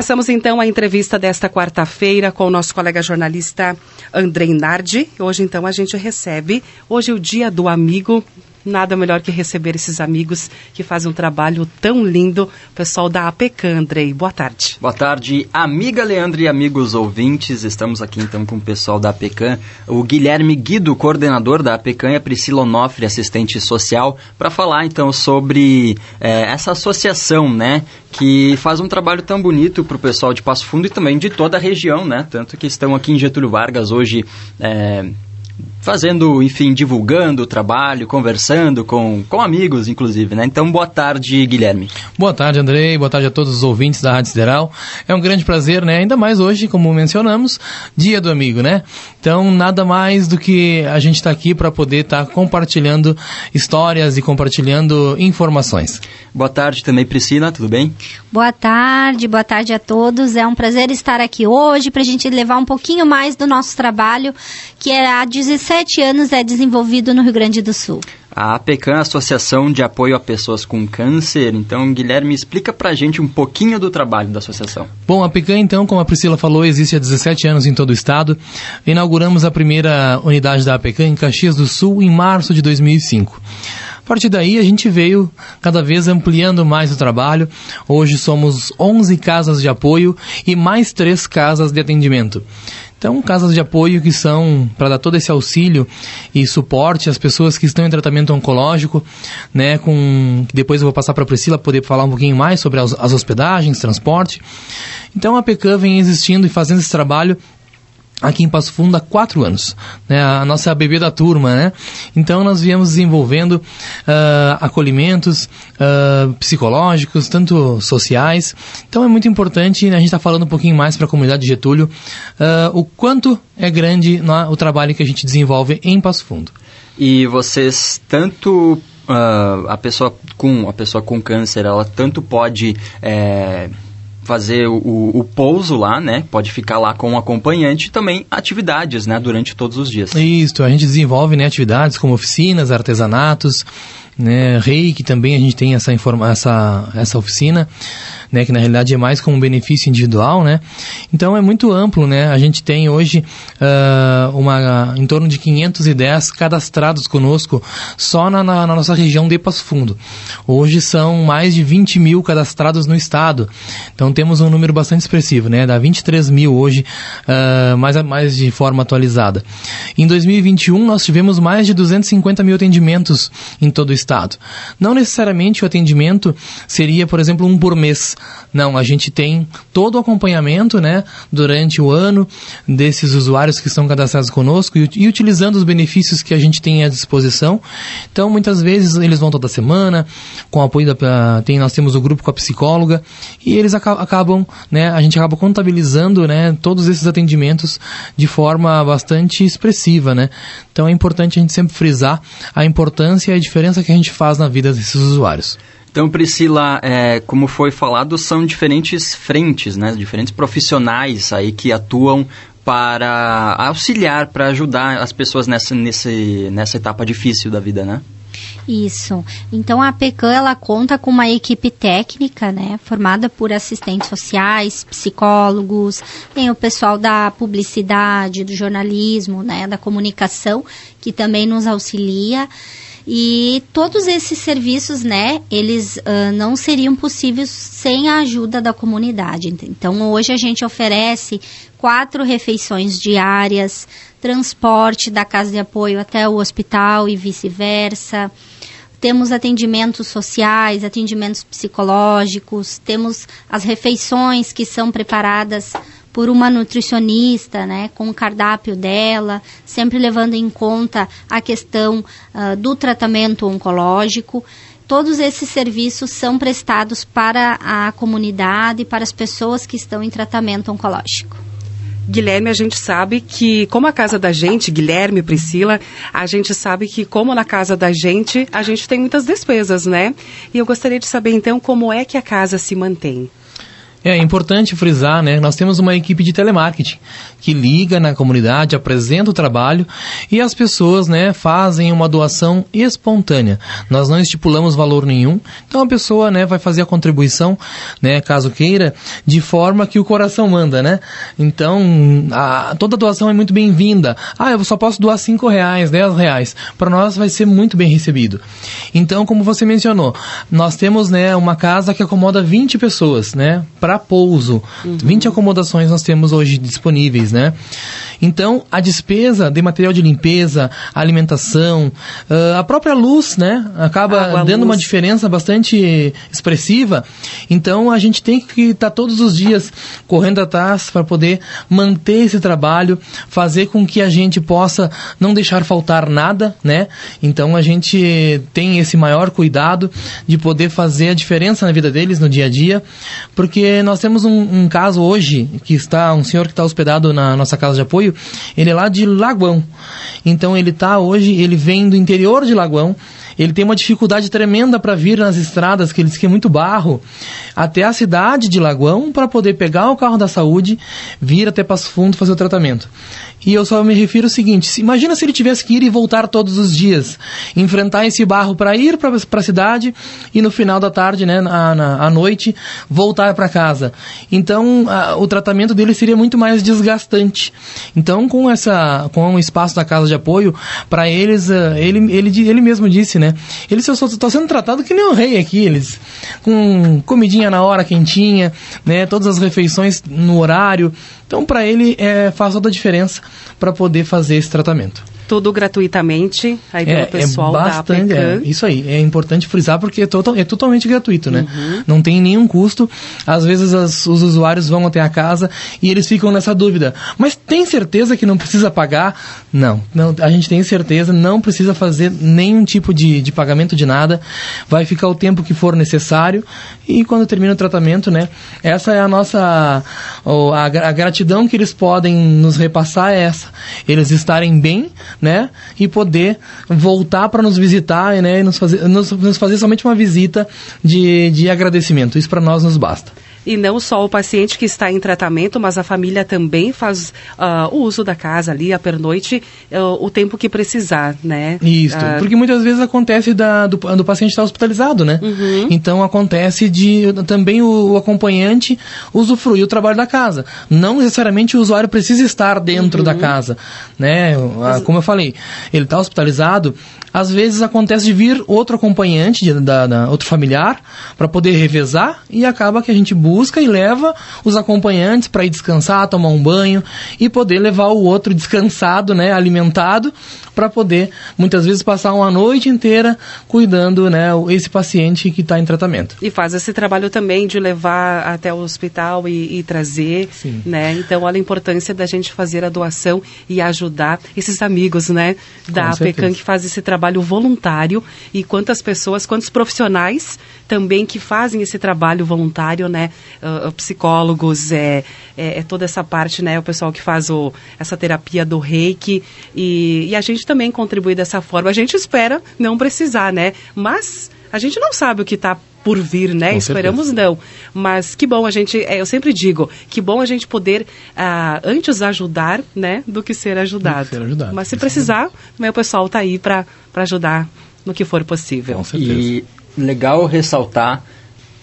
Passamos então a entrevista desta quarta-feira com o nosso colega jornalista Andrei Nardi. Hoje então a gente recebe, hoje é o dia do amigo, nada melhor que receber esses amigos que fazem um trabalho tão lindo. O pessoal da APECAN, Andrei, boa tarde. Boa tarde, amiga Leandro e amigos ouvintes. Estamos aqui então com o pessoal da APECAN, o Guilherme Guido, coordenador da APECAN, e a Priscila Onofre, assistente social, para falar então sobre é, essa associação, né, que faz um trabalho tão bonito para o pessoal de Passo Fundo e também de toda a região, né, tanto que estão aqui em Getúlio Vargas hoje. É, fazendo, enfim, divulgando o trabalho, conversando com, com amigos, inclusive, né? Então, boa tarde, Guilherme. Boa tarde, Andrei. Boa tarde a todos os ouvintes da Rádio Sideral. É um grande prazer, né? Ainda mais hoje, como mencionamos, Dia do Amigo, né? Então, nada mais do que a gente estar tá aqui para poder estar tá compartilhando histórias e compartilhando informações. Boa tarde também, Priscila, tudo bem? Boa tarde, boa tarde a todos. É um prazer estar aqui hoje para a gente levar um pouquinho mais do nosso trabalho, que é há 17 anos é desenvolvido no Rio Grande do Sul. A APECAN, Associação de Apoio a Pessoas com Câncer. Então, Guilherme, explica pra gente um pouquinho do trabalho da associação. Bom, a APECAN, então, como a Priscila falou, existe há 17 anos em todo o estado. Inauguramos a primeira unidade da APECAN em Caxias do Sul em março de 2005. A partir daí, a gente veio cada vez ampliando mais o trabalho. Hoje somos 11 casas de apoio e mais três casas de atendimento. Então, casas de apoio que são para dar todo esse auxílio e suporte às pessoas que estão em tratamento oncológico, né, com depois eu vou passar para a Priscila poder falar um pouquinho mais sobre as, as hospedagens, transporte. Então, a PECAM vem existindo e fazendo esse trabalho aqui em Passo Fundo há quatro anos, né? A nossa bebê da turma, né? Então nós viemos desenvolvendo uh, acolhimentos uh, psicológicos, tanto sociais. Então é muito importante, né? a gente está falando um pouquinho mais para a comunidade de Getúlio, uh, o quanto é grande no, o trabalho que a gente desenvolve em Passo Fundo. E vocês tanto a pessoa com a pessoa com câncer, ela tanto pode é fazer o, o, pouso lá, né? Pode ficar lá com o acompanhante e também atividades, né? Durante todos os dias. Isso, a gente desenvolve né, atividades como oficinas, artesanatos, né? Reiki também a gente tem essa, informa essa, essa oficina né, que na realidade é mais como um benefício individual, né? Então é muito amplo, né? A gente tem hoje uh, uma, em torno de 510 cadastrados conosco só na, na, na, nossa região de Passo Fundo. Hoje são mais de 20 mil cadastrados no estado. Então temos um número bastante expressivo, né? Dá 23 mil hoje, uh, mais, mais de forma atualizada. Em 2021 nós tivemos mais de 250 mil atendimentos em todo o estado. Não necessariamente o atendimento seria, por exemplo, um por mês. Não, a gente tem todo o acompanhamento, né, durante o ano desses usuários que estão cadastrados conosco e, e utilizando os benefícios que a gente tem à disposição. Então, muitas vezes eles vão toda semana, com apoio da tem nós temos o grupo com a psicóloga e eles acabam, né, a gente acaba contabilizando, né, todos esses atendimentos de forma bastante expressiva, né? Então é importante a gente sempre frisar a importância e a diferença que a gente faz na vida desses usuários. Então, Priscila, é, como foi falado, são diferentes frentes, né? Diferentes profissionais aí que atuam para auxiliar, para ajudar as pessoas nessa, nesse, nessa etapa difícil da vida, né? Isso. Então a PECAM ela conta com uma equipe técnica, né, formada por assistentes sociais, psicólogos, tem o pessoal da publicidade, do jornalismo, né, da comunicação, que também nos auxilia. E todos esses serviços, né, eles uh, não seriam possíveis sem a ajuda da comunidade. Então, hoje a gente oferece quatro refeições diárias, transporte da casa de apoio até o hospital e vice-versa. Temos atendimentos sociais, atendimentos psicológicos, temos as refeições que são preparadas por uma nutricionista, né, com o cardápio dela, sempre levando em conta a questão uh, do tratamento oncológico. Todos esses serviços são prestados para a comunidade para as pessoas que estão em tratamento oncológico. Guilherme, a gente sabe que, como a casa da gente, Guilherme, Priscila, a gente sabe que, como na casa da gente, a gente tem muitas despesas, né? E eu gostaria de saber, então, como é que a casa se mantém. É importante frisar, né? Nós temos uma equipe de telemarketing que liga na comunidade, apresenta o trabalho e as pessoas, né, fazem uma doação espontânea. Nós não estipulamos valor nenhum, então a pessoa, né, vai fazer a contribuição, né, caso queira, de forma que o coração manda, né? Então, a, toda doação é muito bem-vinda. Ah, eu só posso doar cinco reais, dez reais. Para nós vai ser muito bem recebido. Então, como você mencionou, nós temos, né, uma casa que acomoda 20 pessoas, né? Para pouso. Uhum. 20 acomodações nós temos hoje disponíveis, né? Então, a despesa de material de limpeza, alimentação, uh, a própria luz, né? Acaba Água, dando luz. uma diferença bastante expressiva. Então, a gente tem que estar tá todos os dias correndo atrás para poder manter esse trabalho, fazer com que a gente possa não deixar faltar nada, né? Então, a gente tem esse maior cuidado de poder fazer a diferença na vida deles no dia a dia, porque nós temos um, um caso hoje que está um senhor que está hospedado na nossa casa de apoio. Ele é lá de Lagoão. Então ele está hoje, ele vem do interior de Lagoão. Ele tem uma dificuldade tremenda para vir nas estradas, que ele diz que é muito barro, até a cidade de Lagoão para poder pegar o carro da saúde, vir até Passo Fundo fazer o tratamento. E eu só me refiro ao seguinte: imagina se ele tivesse que ir e voltar todos os dias, enfrentar esse barro para ir para a cidade e no final da tarde, né, na, na à noite, voltar para casa. Então, a, o tratamento dele seria muito mais desgastante. Então, com essa, com o espaço da casa de apoio, para eles, uh, ele, ele, ele mesmo disse, né? Ele está sendo tratado que nem um rei aqui, eles com comidinha na hora quentinha, né? Todas as refeições no horário. Então, para ele, é, faz toda a diferença para poder fazer esse tratamento tudo gratuitamente aí pelo é, pessoal é bastante, da É, isso aí, é importante frisar porque é, total, é totalmente gratuito, né? Uhum. Não tem nenhum custo. Às vezes as, os usuários vão até a casa e eles ficam nessa dúvida. Mas tem certeza que não precisa pagar? Não, não a gente tem certeza, não precisa fazer nenhum tipo de, de pagamento de nada. Vai ficar o tempo que for necessário e quando termina o tratamento, né? Essa é a nossa a, gratidão que eles podem nos repassar é essa. Eles estarem bem né? E poder voltar para nos visitar, né? E nos fazer, nos, nos fazer somente uma visita de, de agradecimento. Isso para nós nos basta. E não só o paciente que está em tratamento, mas a família também faz uh, o uso da casa ali, a pernoite, uh, o tempo que precisar, né? Isso, uh, porque muitas vezes acontece da, do, do paciente estar hospitalizado, né? Uhum. Então acontece de também o, o, acompanhante usufruir o trabalho da casa. Não necessariamente o usuário precisa estar dentro uhum. da casa, né? Como eu falei, ele está hospitalizado, às vezes acontece de vir outro acompanhante, de, da, da, outro familiar, para poder revezar e acaba que a gente busca e leva os acompanhantes para ir descansar, tomar um banho e poder levar o outro descansado, né, alimentado, para poder muitas vezes passar uma noite inteira cuidando, né, esse paciente que está em tratamento. E faz esse trabalho também de levar até o hospital e, e trazer, Sim. né? Então olha a importância da gente fazer a doação e ajudar esses amigos, né, da PECAM que faz esse trabalho voluntário e quantas pessoas, quantos profissionais também que fazem esse trabalho voluntário, né? Uh, psicólogos, é, é, é, toda essa parte, né? O pessoal que faz o, essa terapia do reiki e, e a gente também contribui dessa forma. A gente espera não precisar, né? Mas a gente não sabe o que está por vir, né? Com Esperamos certeza. não. Mas que bom a gente, é, eu sempre digo, que bom a gente poder uh, antes ajudar, né, do que ser ajudado. Que ser ajudado. Mas se precisar, o pessoal está aí para ajudar no que for possível. Com certeza. E legal ressaltar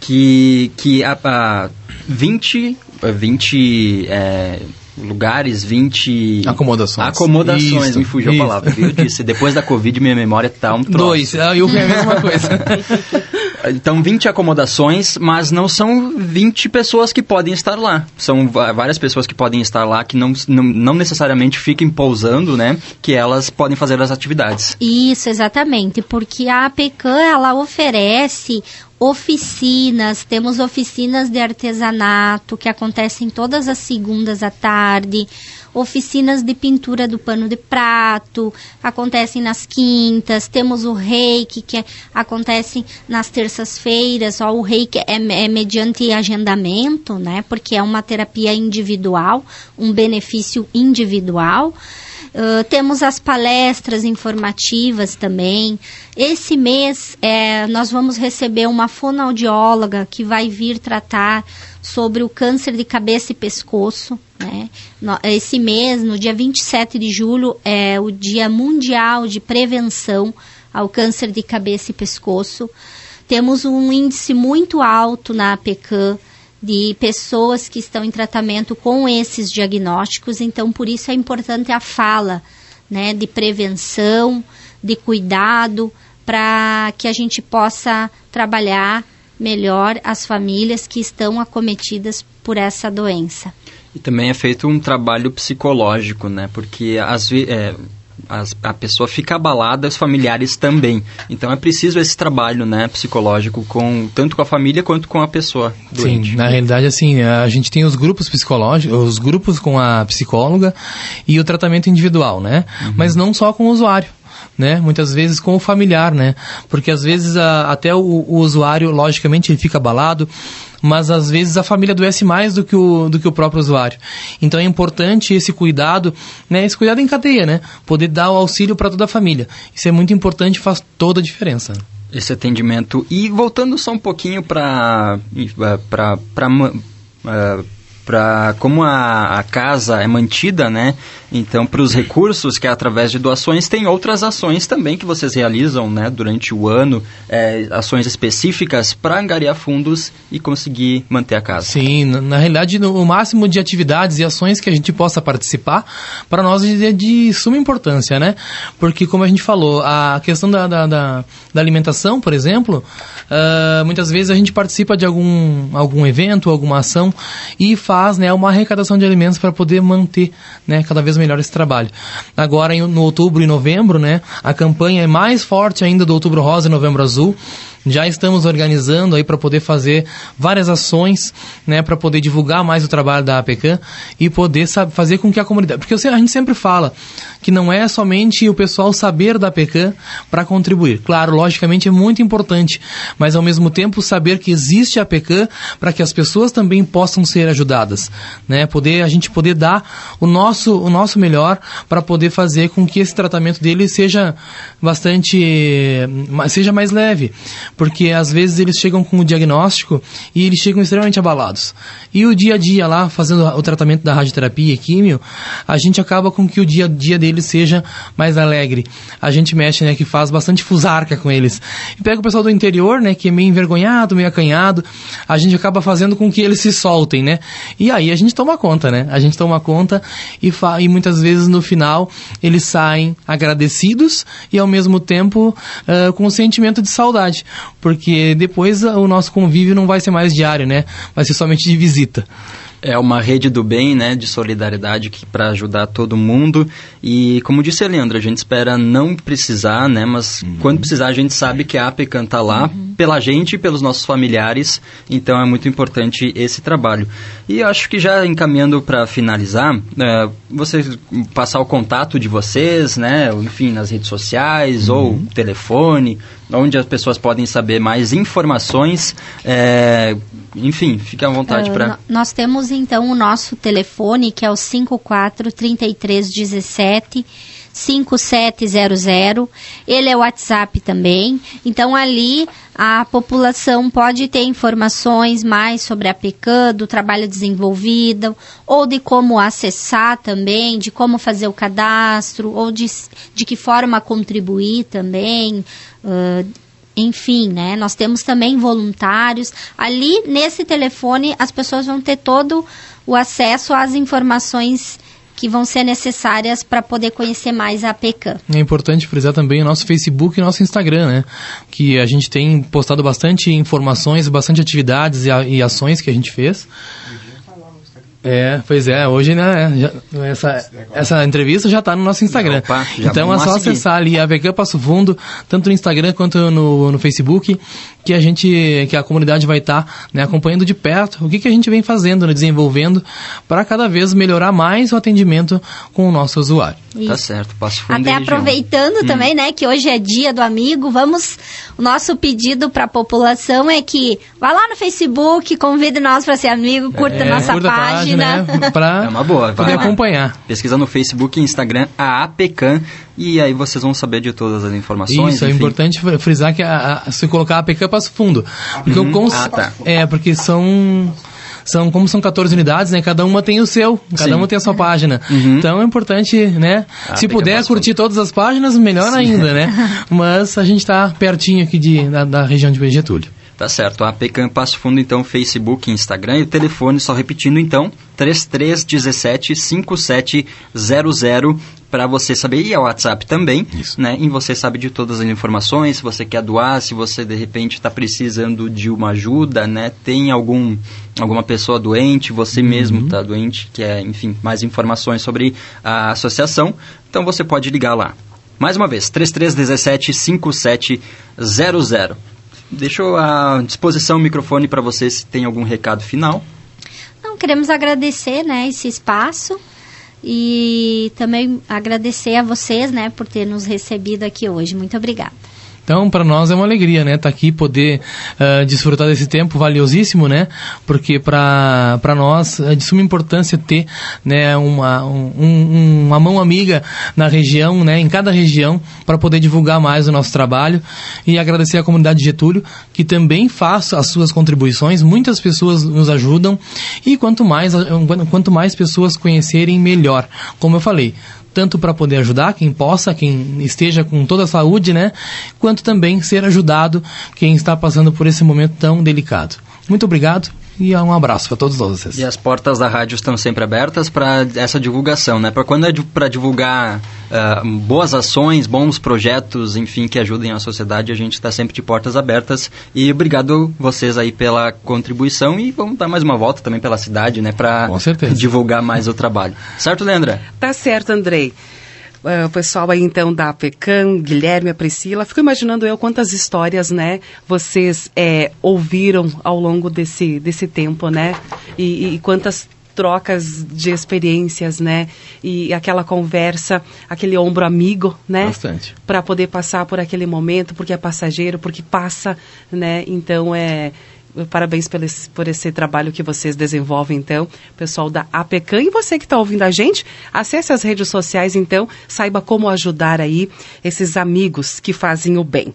que, que a, a 20, 20 é, lugares, 20... Acomodações. Acomodações, isso, me fugiu isso. a palavra. Eu disse, depois da Covid minha memória tá um troço. Dois, eu vi a mesma coisa. Então, 20 acomodações, mas não são 20 pessoas que podem estar lá. São várias pessoas que podem estar lá que não, não, não necessariamente fiquem pousando, né? Que elas podem fazer as atividades. Isso, exatamente. Porque a APECAM, ela oferece oficinas, temos oficinas de artesanato que acontecem todas as segundas à tarde, oficinas de pintura do pano de prato, acontecem nas quintas, temos o reiki, que é, acontece nas terças-feiras, o reiki é, é mediante agendamento, né, porque é uma terapia individual, um benefício individual. Uh, temos as palestras informativas também. Esse mês é, nós vamos receber uma fonoaudióloga que vai vir tratar sobre o câncer de cabeça e pescoço. Né? Esse mês, no dia 27 de julho, é o Dia Mundial de Prevenção ao Câncer de Cabeça e Pescoço. Temos um índice muito alto na APECAM de pessoas que estão em tratamento com esses diagnósticos, então por isso é importante a fala, né, de prevenção, de cuidado, para que a gente possa trabalhar melhor as famílias que estão acometidas por essa doença. E também é feito um trabalho psicológico, né? Porque às vezes é, as, a pessoa fica abalada, os familiares também. Então é preciso esse trabalho, né, psicológico com tanto com a família quanto com a pessoa doente. Sim, na realidade assim, a gente tem os grupos psicológicos, os grupos com a psicóloga e o tratamento individual, né? Uhum. Mas não só com o usuário né? Muitas vezes com o familiar, né? Porque às vezes a, até o, o, usuário, logicamente, ele fica abalado, mas às vezes a família adoece mais do que o, do que o próprio usuário. Então é importante esse cuidado, né? Esse cuidado em cadeia, né? Poder dar o auxílio para toda a família. Isso é muito importante, faz toda a diferença. Esse atendimento. E voltando só um pouquinho para para para como a, a, casa é mantida, né? Então, para os recursos que é através de doações, tem outras ações também que vocês realizam, né? Durante o ano, é, ações específicas para angariar fundos e conseguir manter a casa. Sim, na, realidade, no, o máximo de atividades e ações que a gente possa participar, para nós é de suma importância, né? Porque, como a gente falou, a questão da, da, da, da alimentação, por exemplo, uh, muitas vezes a gente participa de algum, algum evento, alguma ação e faz né, uma arrecadação de alimentos para poder manter né, cada vez melhor esse trabalho. Agora, no outubro e novembro, né, a campanha é mais forte ainda do Outubro Rosa e Novembro Azul. Já estamos organizando aí para poder fazer várias ações, né, para poder divulgar mais o trabalho da APECAM e poder sabe, fazer com que a comunidade, porque a gente sempre fala que não é somente o pessoal saber da APECAM para contribuir. Claro, logicamente é muito importante, mas ao mesmo tempo saber que existe a APECAM para que as pessoas também possam ser ajudadas, né? Poder a gente poder dar o nosso o nosso melhor para poder fazer com que esse tratamento dele seja bastante seja mais leve, porque às vezes eles chegam com o diagnóstico e eles chegam extremamente abalados. E o dia a dia lá, fazendo o tratamento da radioterapia e químio, a gente acaba com que o dia a dia deles seja mais alegre. A gente mexe, né, que faz bastante fusarca com eles. E pega o pessoal do interior, né, que é meio envergonhado, meio acanhado, a gente acaba fazendo com que eles se soltem, né? E aí a gente toma conta, né? A gente toma conta e, e muitas vezes no final eles saem agradecidos e ao mesmo tempo uh, com um sentimento de saudade porque depois o nosso convívio não vai ser mais diário, né? Vai ser somente de visita. É uma rede do bem, né, de solidariedade para ajudar todo mundo. E como disse a Leandra, a gente espera não precisar, né, mas uhum. quando precisar a gente sabe que a APECAN está lá uhum. Pela gente e pelos nossos familiares. Então é muito importante esse trabalho. E acho que já encaminhando para finalizar, é, vocês passar o contato de vocês, né, enfim, nas redes sociais uhum. ou telefone, onde as pessoas podem saber mais informações. É, enfim, fique à vontade uh, para. Nós temos então o nosso telefone que é o 54 3317 5700. Ele é o WhatsApp também. Então ali a população pode ter informações mais sobre a PECAM, do trabalho desenvolvido, ou de como acessar também, de como fazer o cadastro, ou de, de que forma contribuir também. Uh, enfim, né? Nós temos também voluntários. Ali nesse telefone as pessoas vão ter todo o acesso às informações que vão ser necessárias para poder conhecer mais a PECAM. É importante frisar também o nosso Facebook e nosso Instagram, né? Que a gente tem postado bastante informações, bastante atividades e, e ações que a gente fez. É, pois é, hoje, né, já, essa, essa entrevista já está no nosso Instagram. Opa, então é só acessar ali a VK Passo Fundo, tanto no Instagram quanto no, no Facebook, que a gente, que a comunidade vai estar tá, né, acompanhando de perto o que, que a gente vem fazendo, né, desenvolvendo, para cada vez melhorar mais o atendimento com o nosso usuário. Isso. Tá certo, Passo Fundo Até aproveitando hum. também, né, que hoje é dia do amigo, vamos, o nosso pedido para a população é que Vai lá no Facebook, convide nós para ser amigo, curta É, nossa curta página. Né, pra É uma boa, vai poder lá. acompanhar. Pesquisa no Facebook e Instagram a APECAM e aí vocês vão saber de todas as informações. Isso, é enfim. importante fr- frisar que a, a, se colocar a APK Passo Fundo. Porque o cons- Ah, tá. É, porque são... São, como são 14 unidades, né? Cada uma tem o seu, cada Sim. uma tem a sua página. Uhum. Então é importante, né? Ah, Se puder curtir todas as páginas, melhor ainda, né? Mas a gente está pertinho aqui de, da, da região de Getúlio. Tá certo, a Pecan Passo Fundo, então, Facebook, Instagram e o telefone, só repetindo, então, 3317 5700 para você saber, e é o WhatsApp também, Isso. né? E você sabe de todas as informações, se você quer doar, se você de repente está precisando de uma ajuda, né? Tem algum alguma pessoa doente, você mesmo está doente, que é, enfim, mais informações sobre a associação, então você pode ligar lá. Mais uma vez, 3317 5700. Deixo à disposição o microfone para você se tem algum recado final. Então, queremos agradecer, né, esse espaço e também agradecer a vocês, né, por ter nos recebido aqui hoje. Muito obrigada. Então, para nós é uma alegria, né? Estar aqui, poder ah, desfrutar desse tempo valiosíssimo, né? Porque para nós é de suma importância ter né, uma, um- um- uma mão amiga na região, né? Em cada região, para poder divulgar mais o nosso trabalho. E agradecer à comunidade de Getúlio, que também faz as suas contribuições. Muitas pessoas nos ajudam. E quanto mais, quanto mais pessoas conhecerem, melhor. Como eu falei, tanto para poder ajudar quem possa, quem esteja com toda a saúde, né? Quanto também ser ajudado quem está passando por esse momento tão delicado. Muito obrigado e um abraço para todos vocês. E as portas da rádio estão sempre abertas para essa divulgação, né? Para quando é para divulgar ah, boas ações, bons projetos, enfim, que ajudem a sociedade, a gente está sempre de portas abertas. E obrigado vocês aí pela contribuição e vamos dar mais uma volta também pela cidade, né? Para Com certeza. divulgar mais o trabalho. Certo, Leandra? Tá certo, Andrei. Ah, o pessoal aí então da Pecan, Guilherme, a Priscila, fico imaginando eu quantas histórias, né, vocês é, ouviram ao longo desse, desse tempo, né? E, e quantas trocas de experiências, né? E aquela conversa, aquele ombro amigo, né? Bastante. Para poder passar por aquele momento, porque é passageiro, porque passa, né? Então é Parabéns por esse, por esse trabalho que vocês desenvolvem, então, pessoal da APECAM. E você que está ouvindo a gente, acesse as redes sociais, então, saiba como ajudar aí esses amigos que fazem o bem.